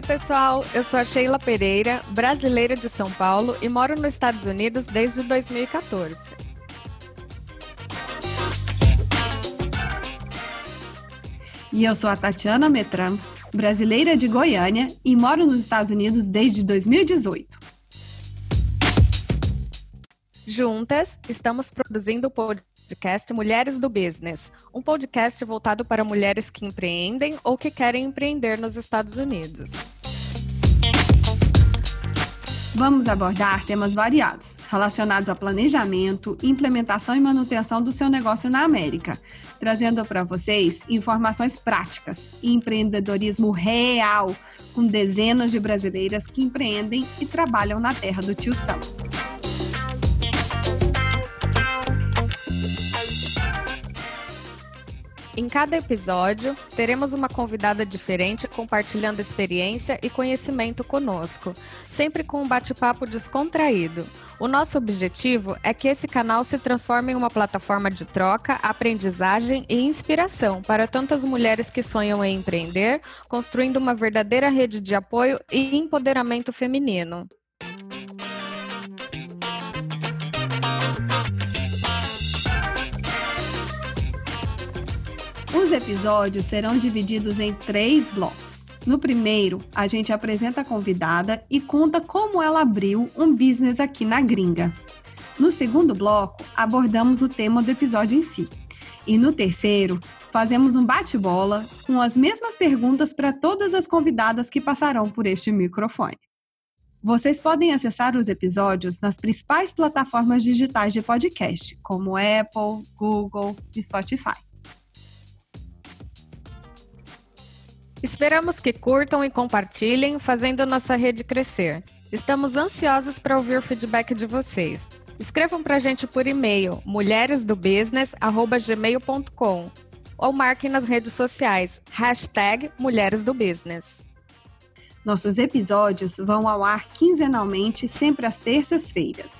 pessoal, eu sou a Sheila Pereira, brasileira de São Paulo e moro nos Estados Unidos desde 2014. E eu sou a Tatiana Metram, brasileira de Goiânia e moro nos Estados Unidos desde 2018. Juntas, estamos produzindo o podcast Mulheres do Business, um podcast voltado para mulheres que empreendem ou que querem empreender nos Estados Unidos. Vamos abordar temas variados, relacionados a planejamento, implementação e manutenção do seu negócio na América, trazendo para vocês informações práticas e empreendedorismo real com dezenas de brasileiras que empreendem e trabalham na terra do Tio Sam. Em cada episódio, teremos uma convidada diferente compartilhando experiência e conhecimento conosco, sempre com um bate-papo descontraído. O nosso objetivo é que esse canal se transforme em uma plataforma de troca, aprendizagem e inspiração para tantas mulheres que sonham em empreender, construindo uma verdadeira rede de apoio e empoderamento feminino. Os episódios serão divididos em três blocos. No primeiro, a gente apresenta a convidada e conta como ela abriu um business aqui na gringa. No segundo bloco, abordamos o tema do episódio em si. E no terceiro, fazemos um bate-bola com as mesmas perguntas para todas as convidadas que passarão por este microfone. Vocês podem acessar os episódios nas principais plataformas digitais de podcast, como Apple, Google e Spotify. Esperamos que curtam e compartilhem, fazendo nossa rede crescer. Estamos ansiosos para ouvir o feedback de vocês. Escrevam para a gente por e-mail mulheresdobusiness.gmail.com ou marquem nas redes sociais, hashtag Mulheres do Business. Nossos episódios vão ao ar quinzenalmente, sempre às terças-feiras.